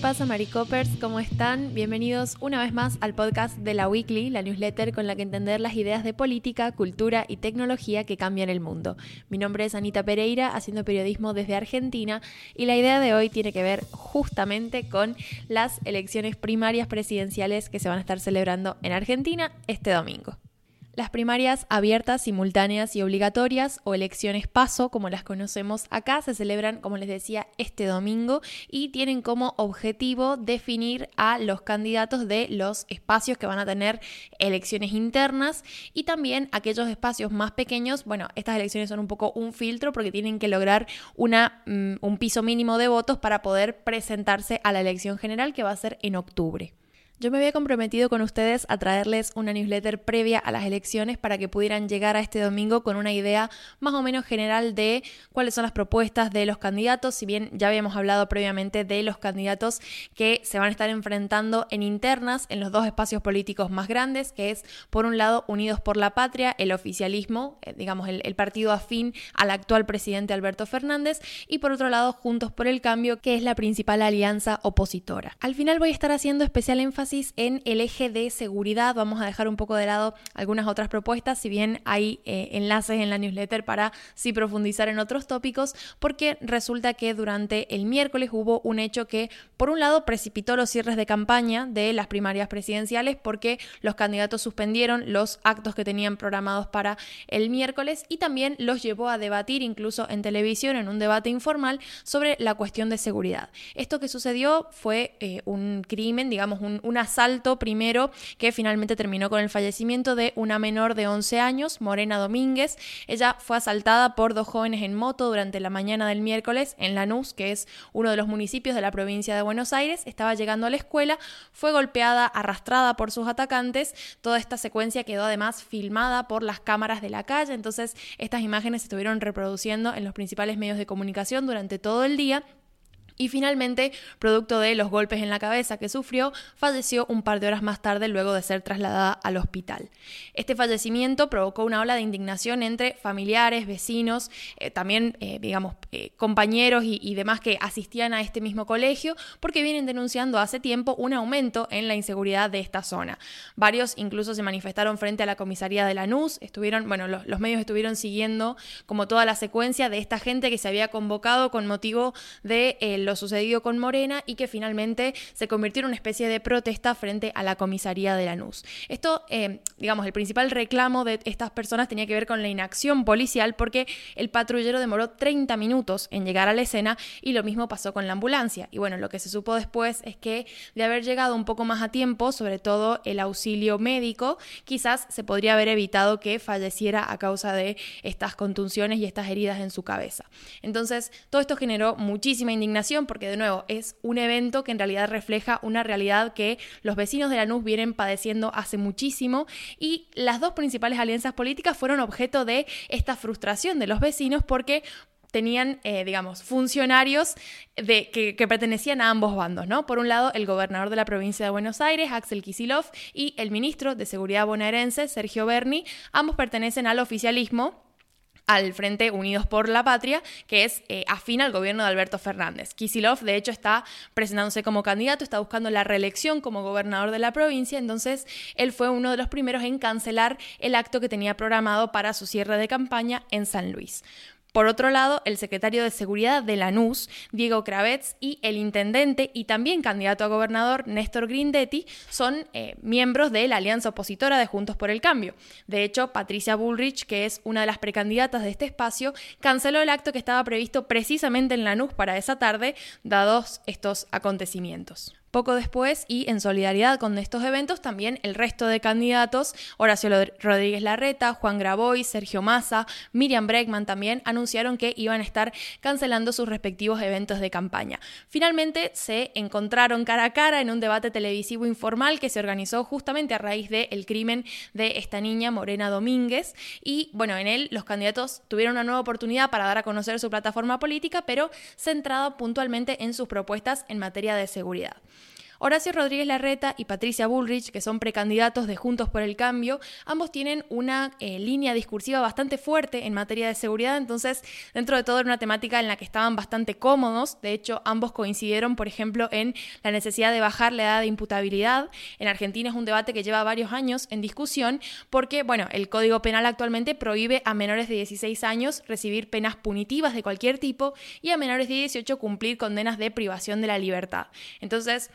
pasa, Maricopers? ¿Cómo están? Bienvenidos una vez más al podcast de la Weekly, la newsletter con la que entender las ideas de política, cultura y tecnología que cambian el mundo. Mi nombre es Anita Pereira, haciendo periodismo desde Argentina, y la idea de hoy tiene que ver justamente con las elecciones primarias presidenciales que se van a estar celebrando en Argentina este domingo. Las primarias abiertas, simultáneas y obligatorias o elecciones paso, como las conocemos acá, se celebran, como les decía, este domingo y tienen como objetivo definir a los candidatos de los espacios que van a tener elecciones internas y también aquellos espacios más pequeños. Bueno, estas elecciones son un poco un filtro porque tienen que lograr una, mm, un piso mínimo de votos para poder presentarse a la elección general que va a ser en octubre. Yo me había comprometido con ustedes a traerles una newsletter previa a las elecciones para que pudieran llegar a este domingo con una idea más o menos general de cuáles son las propuestas de los candidatos, si bien ya habíamos hablado previamente de los candidatos que se van a estar enfrentando en internas en los dos espacios políticos más grandes, que es por un lado Unidos por la Patria, el oficialismo, eh, digamos el, el partido afín al actual presidente Alberto Fernández, y por otro lado Juntos por el Cambio, que es la principal alianza opositora. Al final voy a estar haciendo especial énfasis en el eje de seguridad. Vamos a dejar un poco de lado algunas otras propuestas, si bien hay eh, enlaces en la newsletter para sí profundizar en otros tópicos, porque resulta que durante el miércoles hubo un hecho que, por un lado, precipitó los cierres de campaña de las primarias presidenciales porque los candidatos suspendieron los actos que tenían programados para el miércoles y también los llevó a debatir incluso en televisión, en un debate informal, sobre la cuestión de seguridad. Esto que sucedió fue eh, un crimen, digamos, un, una asalto primero que finalmente terminó con el fallecimiento de una menor de 11 años, Morena Domínguez. Ella fue asaltada por dos jóvenes en moto durante la mañana del miércoles en Lanús, que es uno de los municipios de la provincia de Buenos Aires. Estaba llegando a la escuela, fue golpeada, arrastrada por sus atacantes. Toda esta secuencia quedó además filmada por las cámaras de la calle, entonces estas imágenes se estuvieron reproduciendo en los principales medios de comunicación durante todo el día y finalmente, producto de los golpes en la cabeza que sufrió, falleció un par de horas más tarde luego de ser trasladada al hospital. Este fallecimiento provocó una ola de indignación entre familiares, vecinos, eh, también, eh, digamos, eh, compañeros y, demás que asistían a este mismo colegio, porque vienen denunciando hace tiempo un aumento en la inseguridad de esta zona. Varios incluso se manifestaron frente a la comisaría de Lanús, estuvieron, bueno, los, los medios estuvieron siguiendo como toda la secuencia de esta gente que se había convocado con motivo de lo sucedido con Morena y que finalmente se convirtió en una especie de protesta frente a la comisaría de Lanús. Esto, eh, digamos, el principal reclamo de estas personas tenía que ver con la inacción policial porque el patrullero demoró 30 minutos en llegar a la escena y lo mismo pasó con la ambulancia. Y bueno, lo que se supo después es que de haber llegado un poco más a tiempo, sobre todo el auxilio médico, quizás se podría haber evitado que falleciera a causa de estas contunciones y estas heridas en su cabeza. Entonces, todo esto generó muchísima indignación porque de nuevo es un evento que en realidad refleja una realidad que los vecinos de Lanús vienen padeciendo hace muchísimo y las dos principales alianzas políticas fueron objeto de esta frustración de los vecinos porque tenían, eh, digamos, funcionarios de, que, pertenecían a ambos bandos, ¿no? Por un lado, el gobernador de la provincia de Buenos Aires, Axel Kisilov, y el ministro de Seguridad bonaerense, Sergio Berni, ambos pertenecen al oficialismo al Frente Unidos por la Patria, que es eh, afín al gobierno de Alberto Fernández. Kisilov, de hecho, está presentándose como candidato, está buscando la reelección como gobernador de la provincia, entonces él fue uno de los primeros en cancelar el acto que tenía programado para su cierre de campaña en San Luis. Por otro lado, el secretario de Seguridad de Lanús, Diego Cravets, y el intendente y también candidato a gobernador, Néstor Grindetti, son eh, miembros de la alianza opositora de Juntos por el Cambio. De hecho, Patricia Bullrich, que es una de las precandidatas de este espacio, canceló el acto que estaba previsto precisamente en Lanús para esa tarde, dados estos acontecimientos. Poco después, y en solidaridad con estos eventos, también el resto de candidatos, Horacio Rodríguez Larreta, Juan Graboy, Sergio Massa, Miriam Bregman también anunciaron que iban a estar cancelando sus respectivos eventos de campaña. Finalmente se encontraron cara a cara en un debate televisivo informal que se organizó justamente a raíz del crimen de esta niña Morena Domínguez y bueno, en él los candidatos tuvieron una nueva oportunidad para dar a conocer su plataforma política, pero centrada puntualmente en sus propuestas en materia de seguridad. Horacio Rodríguez Larreta y Patricia Bullrich, que son precandidatos de Juntos por el Cambio, ambos tienen una eh, línea discursiva bastante fuerte en materia de seguridad, entonces dentro de todo era una temática en la que estaban bastante cómodos, de hecho ambos coincidieron, por ejemplo, en la necesidad de bajar la edad de imputabilidad. En Argentina es un debate que lleva varios años en discusión porque, bueno, el Código Penal actualmente prohíbe a menores de 16 años recibir penas punitivas de cualquier tipo y a menores de 18 cumplir condenas de privación de la libertad. Entonces,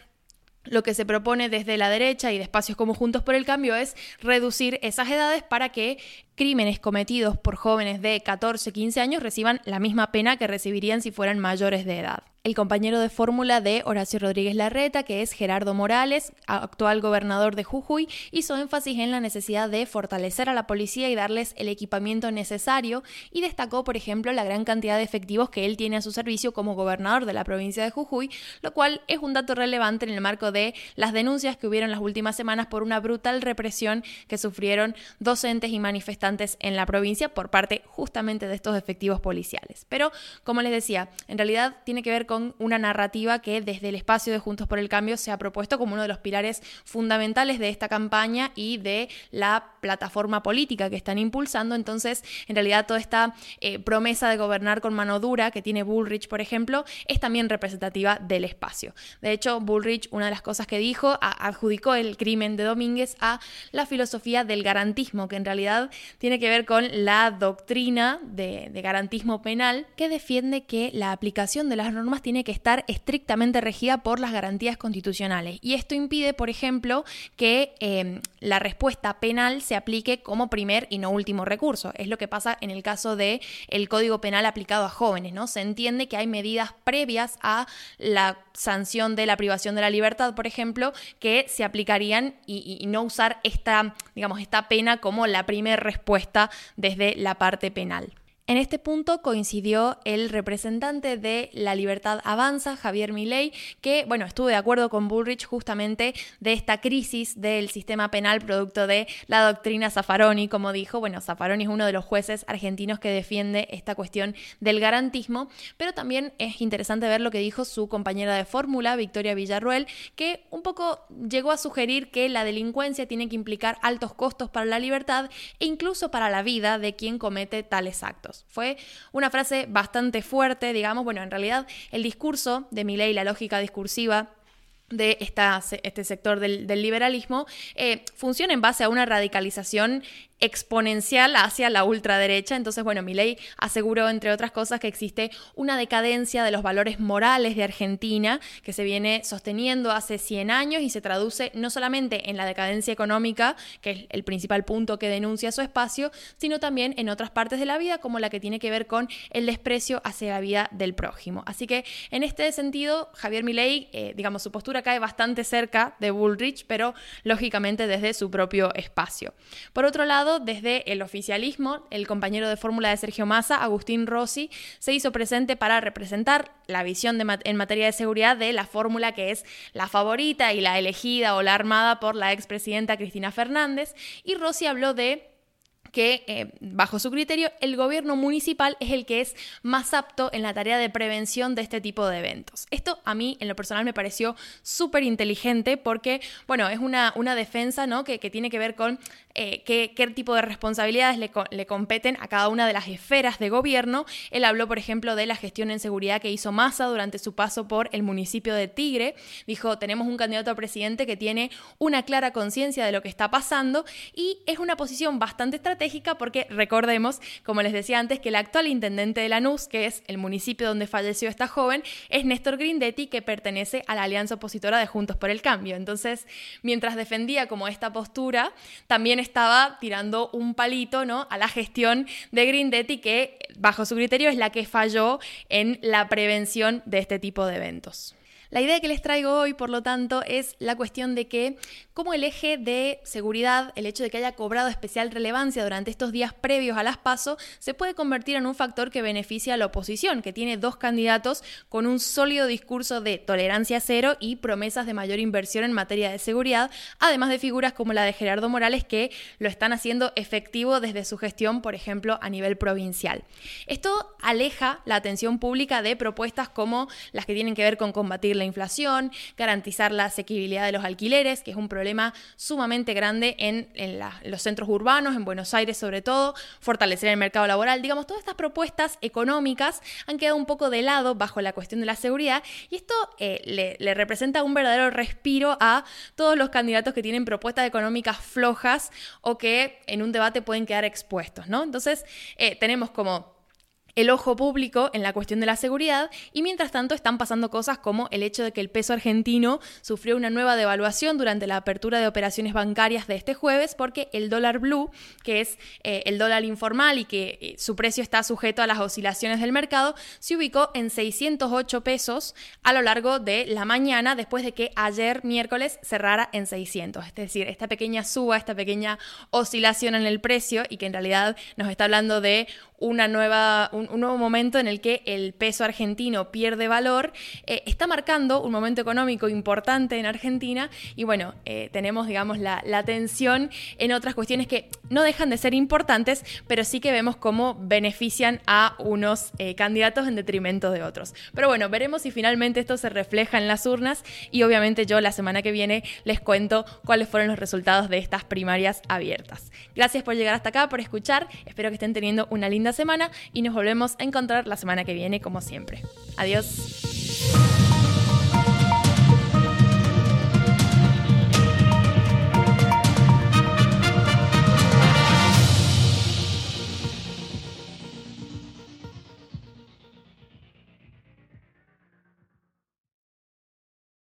lo que se propone desde la derecha y de espacios como Juntos por el Cambio es reducir esas edades para que crímenes cometidos por jóvenes de 14, 15 años reciban la misma pena que recibirían si fueran mayores de edad el compañero de fórmula de Horacio Rodríguez Larreta, que es Gerardo Morales, actual gobernador de Jujuy, hizo énfasis en la necesidad de fortalecer a la policía y darles el equipamiento necesario y destacó, por ejemplo, la gran cantidad de efectivos que él tiene a su servicio como gobernador de la provincia de Jujuy, lo cual es un dato relevante en el marco de las denuncias que hubieron las últimas semanas por una brutal represión que sufrieron docentes y manifestantes en la provincia por parte justamente de estos efectivos policiales. Pero, como les decía, en realidad tiene que ver con una narrativa que desde el espacio de Juntos por el Cambio se ha propuesto como uno de los pilares fundamentales de esta campaña y de la plataforma política que están impulsando. Entonces, en realidad, toda esta eh, promesa de gobernar con mano dura que tiene Bullrich, por ejemplo, es también representativa del espacio. De hecho, Bullrich, una de las cosas que dijo, adjudicó el crimen de Domínguez a la filosofía del garantismo, que en realidad tiene que ver con la doctrina de garantismo penal que defiende que la aplicación de las normas tiene que estar estrictamente regida por las garantías constitucionales. Y esto impide, por ejemplo, que em, la respuesta penal se aplique como primer y no último recurso. Es lo que pasa en el caso del el Código Penal aplicado a jóvenes, ¿no? Se entiende que hay medidas previas a la sanción de la privación de la libertad, por ejemplo, que se aplicarían y, y no usar esta, digamos, esta pena como la primera respuesta desde la parte penal. En este punto coincidió el representante de La Libertad Avanza, Javier Milei, que, bueno, estuvo de acuerdo con Bullrich justamente de esta crisis del sistema penal producto de la doctrina Zaffaroni, como dijo. Bueno, Zaffaroni es uno de los jueces argentinos que defiende esta cuestión del garantismo, pero también es interesante ver lo que dijo su compañera de fórmula, Victoria Villarruel, que un poco llegó a sugerir que la delincuencia tiene que implicar altos costos para la libertad e incluso para la vida de quien comete tales actos. Fue una frase bastante fuerte, digamos, bueno, en realidad el discurso de Milley, la lógica discursiva de esta, este sector del, liberalismo, eh, funciona en base a una radicalización exponencial hacia la ultraderecha. Entonces, bueno, Milei aseguró, entre otras cosas, que existe una decadencia de los valores morales de Argentina que se viene sosteniendo hace 100 años y se traduce no solamente en la decadencia económica, que es el principal punto que denuncia su espacio, sino también en otras partes de la vida, como la que tiene que ver con el desprecio hacia la vida del prójimo. Así que, en este sentido, Javier Milei, eh, digamos, su postura cae bastante cerca de Bullrich, pero lógicamente desde su propio espacio. Por otro lado, desde el oficialismo, el compañero de fórmula de Sergio Massa, Agustín Rossi, se hizo presente para representar la visión en materia de seguridad de la fórmula que es la favorita y la elegida o la armada por la expresidenta Cristina Fernández. Y Rossi habló de que, eh, bajo su criterio, el gobierno municipal es el que es más apto en la tarea de prevención de este tipo de eventos. Esto a mí, en lo personal, me pareció súper inteligente porque, bueno, es una, una defensa ¿no? que, que tiene que ver con eh, qué, tipo de responsabilidades le, competen a cada una de las esferas de gobierno. Él habló, por ejemplo, de la gestión en seguridad que hizo Massa durante su paso por el municipio de Tigre. Dijo, tenemos un candidato a presidente que tiene una clara conciencia de lo que está pasando y es una posición bastante estratégica porque recordemos, como les decía antes, que el actual intendente de Lanús, que es el municipio donde falleció esta joven, es Néstor Grindetti, que pertenece a la alianza opositora de Juntos por el Cambio. Entonces, mientras defendía como esta postura, también estaba tirando un palito ¿no? a la gestión de Grindetti, que bajo su criterio es la que falló en la prevención de este tipo de eventos. La idea que les traigo hoy, por lo tanto, es la cuestión de que como el eje de seguridad, el hecho de que haya cobrado especial relevancia durante estos días previos a las PASO, se puede convertir en un factor que beneficia a la oposición, que tiene dos candidatos con un sólido discurso de tolerancia cero y promesas de mayor inversión en materia de seguridad, además de figuras como la de Gerardo Morales que lo están haciendo efectivo desde su gestión, por ejemplo, a nivel provincial. Esto aleja la atención pública de propuestas como las que tienen que ver con combatir la la inflación, garantizar la asequibilidad de los alquileres, que es un problema sumamente grande en, los centros urbanos, en Buenos Aires sobre todo, fortalecer el mercado laboral. Digamos, todas estas propuestas económicas han quedado un poco de lado bajo la cuestión de la seguridad y esto eh, le, representa un verdadero respiro a todos los candidatos que tienen propuestas económicas flojas o que en un debate pueden quedar expuestos, ¿no? Entonces, eh, tenemos como el ojo público en la cuestión de la seguridad y mientras tanto están pasando cosas como el hecho de que el peso argentino sufrió una nueva devaluación durante la apertura de operaciones bancarias de este jueves porque el dólar blue, que es eh, el dólar informal y que eh, su precio está sujeto a las oscilaciones del mercado, se ubicó en 608 pesos a lo largo de la mañana después de que ayer miércoles cerrara en 600. Es decir, esta pequeña suba, esta pequeña oscilación en el precio y que en realidad nos está hablando de una nueva, un, nuevo momento en el que el peso argentino pierde valor, eh, está marcando un momento económico importante en Argentina y bueno, eh, tenemos digamos la, la, tensión en otras cuestiones que no dejan de ser importantes, pero sí que vemos cómo benefician a unos eh, candidatos en detrimento de otros. Pero bueno, veremos si finalmente esto se refleja en las urnas y obviamente yo la semana que viene les cuento cuáles fueron los resultados de estas primarias abiertas. Gracias por llegar hasta acá, por escuchar, espero que estén teniendo una semana y nos volvemos a encontrar la semana que viene como siempre. Adiós.